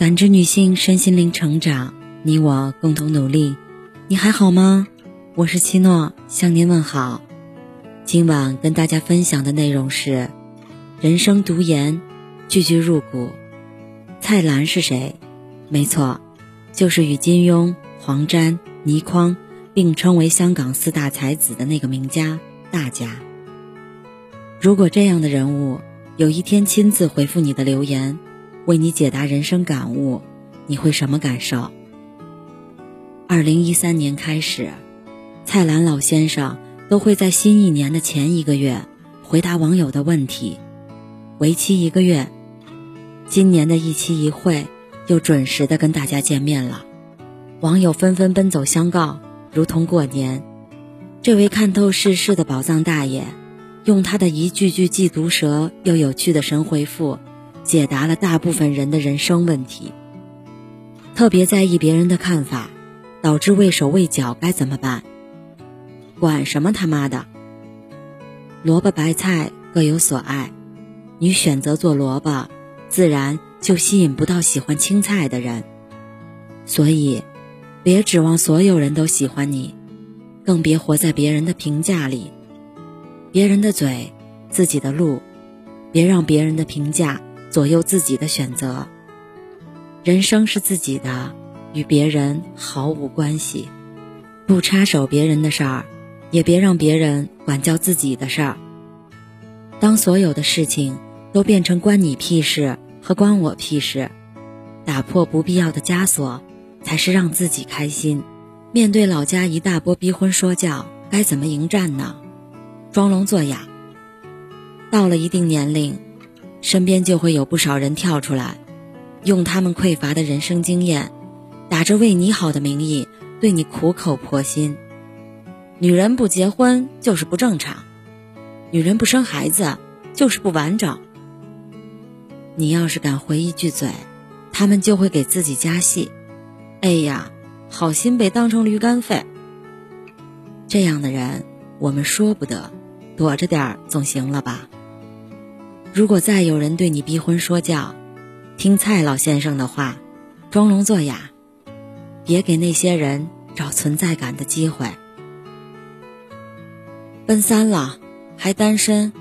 感知女性身心灵成长，你我共同努力。你还好吗？我是七诺，向您问好。今晚跟大家分享的内容是：人生读研，句句入骨。蔡澜是谁？没错，就是与金庸、黄沾、倪匡并称为香港四大才子的那个名家大家。如果这样的人物有一天亲自回复你的留言。为你解答人生感悟，你会什么感受？二零一三年开始，蔡澜老先生都会在新一年的前一个月回答网友的问题，为期一个月。今年的一期一会又准时的跟大家见面了，网友纷纷奔走相告，如同过年。这位看透世事的宝藏大爷，用他的一句句既毒舌又有趣的神回复。解答了大部分人的人生问题。特别在意别人的看法，导致畏手畏脚该怎么办？管什么他妈的！萝卜白菜各有所爱，你选择做萝卜，自然就吸引不到喜欢青菜的人。所以，别指望所有人都喜欢你，更别活在别人的评价里。别人的嘴，自己的路，别让别人的评价。左右自己的选择，人生是自己的，与别人毫无关系。不插手别人的事儿，也别让别人管教自己的事儿。当所有的事情都变成关你屁事和关我屁事，打破不必要的枷锁，才是让自己开心。面对老家一大波逼婚说教，该怎么迎战呢？装聋作哑。到了一定年龄。身边就会有不少人跳出来，用他们匮乏的人生经验，打着为你好的名义，对你苦口婆心。女人不结婚就是不正常，女人不生孩子就是不完整。你要是敢回一句嘴，他们就会给自己加戏。哎呀，好心被当成驴肝肺。这样的人，我们说不得，躲着点儿总行了吧？如果再有人对你逼婚说教，听蔡老先生的话，装聋作哑，别给那些人找存在感的机会。奔三了还单身，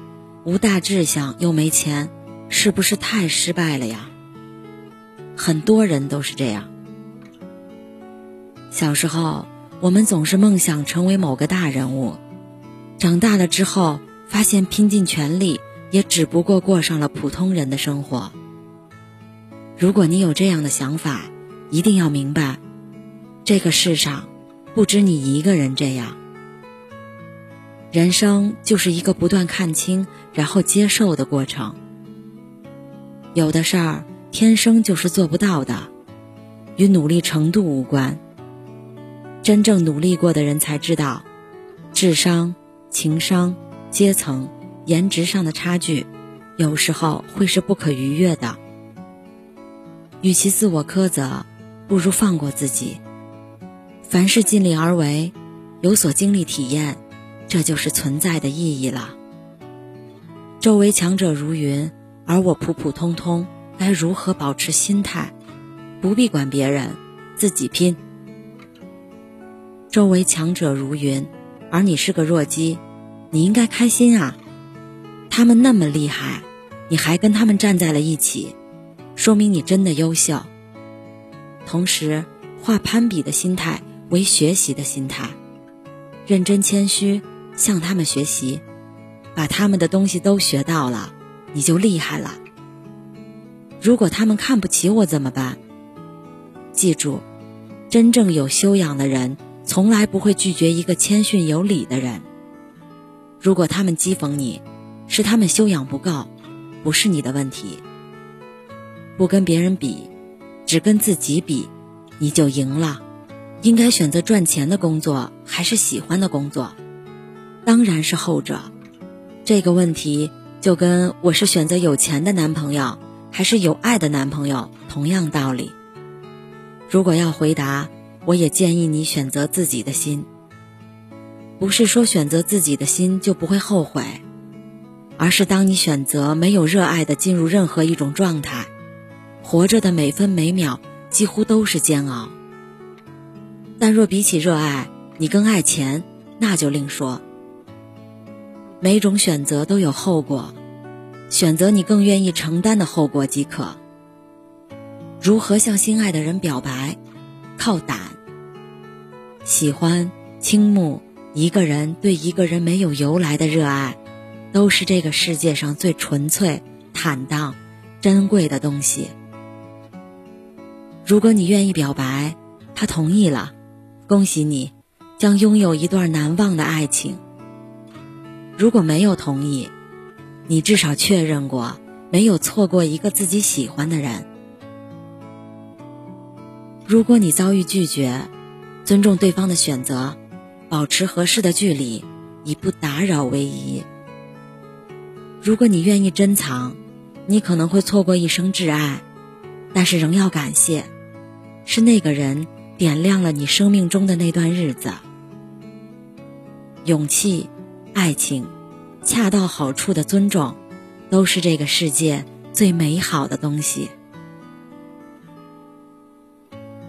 无大志向又没钱，是不是太失败了呀？很多人都是这样。小时候，我们总是梦想成为某个大人物，长大了之后，发现拼尽全力。也只不过过上了普通人的生活。如果你有这样的想法，一定要明白，这个世上不止你一个人这样。人生就是一个不断看清然后接受的过程。有的事儿天生就是做不到的，与努力程度无关。真正努力过的人才知道，智商、情商、阶层。颜值上的差距，有时候会是不可逾越的。与其自我苛责，不如放过自己。凡事尽力而为，有所经历体验，这就是存在的意义了。周围强者如云，而我普普通通，该如何保持心态？不必管别人，自己拼。周围强者如云，而你是个弱鸡，你应该开心啊！他们那么厉害，你还跟他们站在了一起，说明你真的优秀。同时，化攀比的心态为学习的心态，认真谦虚，向他们学习，把他们的东西都学到了，你就厉害了。如果他们看不起我怎么办？记住，真正有修养的人，从来不会拒绝一个谦逊有礼的人。如果他们讥讽你，是他们修养不够，不是你的问题。不跟别人比，只跟自己比，你就赢了。应该选择赚钱的工作还是喜欢的工作？当然是后者。这个问题就跟我是选择有钱的男朋友还是有爱的男朋友同样道理。如果要回答，我也建议你选择自己的心。不是说选择自己的心就不会后悔。而是当你选择没有热爱的进入任何一种状态，活着的每分每秒几乎都是煎熬。但若比起热爱，你更爱钱，那就另说。每种选择都有后果，选择你更愿意承担的后果即可。如何向心爱的人表白？靠胆。喜欢、倾慕一个人，对一个人没有由来的热爱，都是这个世界上最纯粹、坦荡、珍贵的东西。如果你愿意表白，他同意了，恭喜你，将拥有一段难忘的爱情。如果没有同意，你至少确认过没有错过一个自己喜欢的人。如果你遭遇拒绝，尊重对方的选择，保持合适的距离，以不打扰为宜。如果你愿意珍藏，你可能会错过一生挚爱，但是仍要感谢，是那个人点亮了你生命中的那段日子。勇气、爱情、恰到好处的尊重，都是这个世界最美好的东西。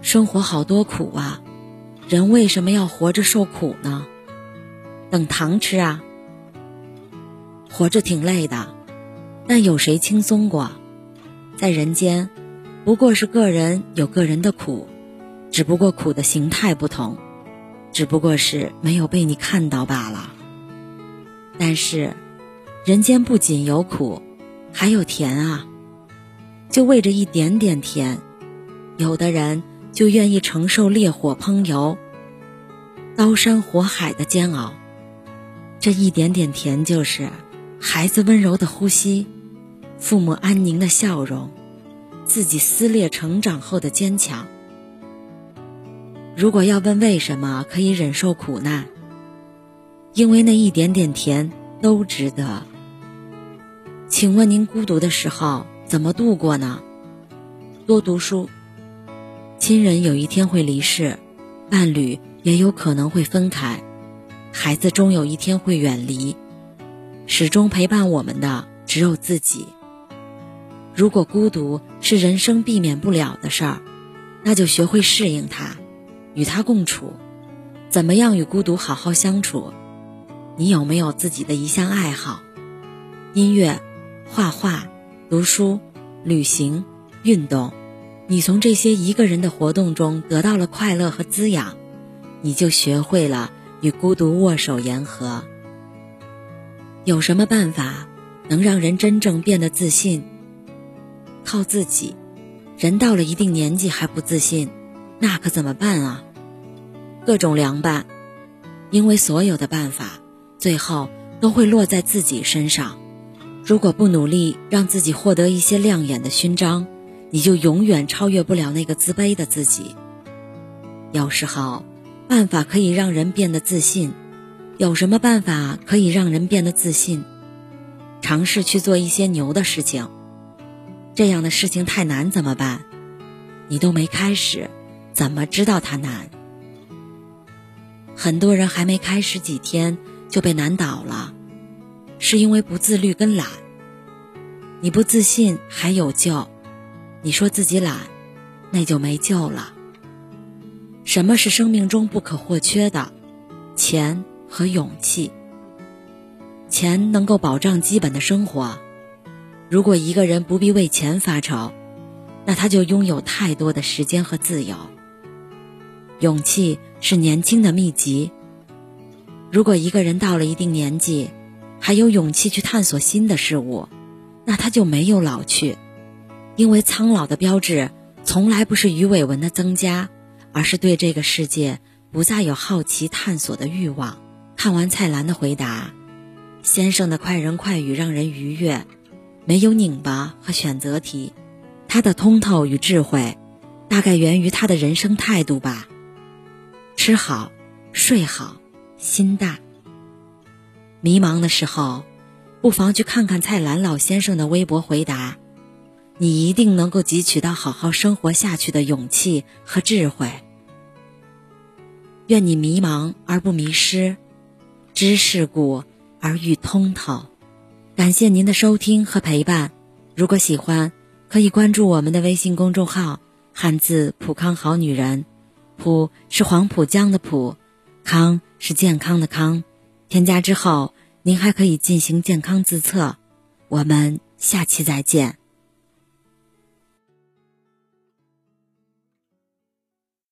生活好多苦啊！人为什么要活着受苦呢？等糖吃啊！活着挺累的，但有谁轻松过？在人间，不过是个人有个人的苦，只不过苦的形态不同，只不过是没有被你看到罢了。但是，人间不仅有苦，还有甜啊！就为这一点点甜，有的人。就愿意承受烈火烹油、刀山火海的煎熬，这一点点甜就是孩子温柔的呼吸，父母安宁的笑容，自己撕裂成长后的坚强。如果要问为什么可以忍受苦难，因为那一点点甜都值得。请问您孤独的时候怎么度过呢？多读书。亲人有一天会离世，伴侣也有可能会分开，孩子终有一天会远离，始终陪伴我们的只有自己。如果孤独是人生避免不了的事儿，那就学会适应它，与它共处。怎么样与孤独好好相处？你有没有自己的一项爱好？音乐、画画、读书、旅行、运动。你从这些一个人的活动中得到了快乐和滋养，你就学会了与孤独握手言和。有什么办法能让人真正变得自信？靠自己。人到了一定年纪还不自信，那可怎么办啊？各种凉拌，因为所有的办法最后都会落在自己身上。如果不努力让自己获得一些亮眼的勋章。你就永远超越不了那个自卑的自己。有时候，办法可以让人变得自信。有什么办法可以让人变得自信？尝试去做一些牛的事情。这样的事情太难怎么办？你都没开始，怎么知道它难？很多人还没开始几天就被难倒了，是因为不自律跟懒。你不自信还有救。你说自己懒，那就没救了。什么是生命中不可或缺的？钱和勇气。钱能够保障基本的生活。如果一个人不必为钱发愁，那他就拥有太多的时间和自由。勇气是年轻的秘籍。如果一个人到了一定年纪，还有勇气去探索新的事物，那他就没有老去。因为苍老的标志从来不是鱼尾纹的增加，而是对这个世界不再有好奇探索的欲望。看完蔡澜的回答，先生的快人快语让人愉悦，没有拧巴和选择题。他的通透与智慧，大概源于他的人生态度吧。吃好，睡好，心大。迷茫的时候，不妨去看看蔡澜老先生的微博回答。你一定能够汲取到好好生活下去的勇气和智慧。愿你迷茫而不迷失，知世故而欲通透。感谢您的收听和陪伴。如果喜欢，可以关注我们的微信公众号“汉字浦康好女人”，浦是黄浦江的浦，康是健康的康。添加之后，您还可以进行健康自测。我们下期再见。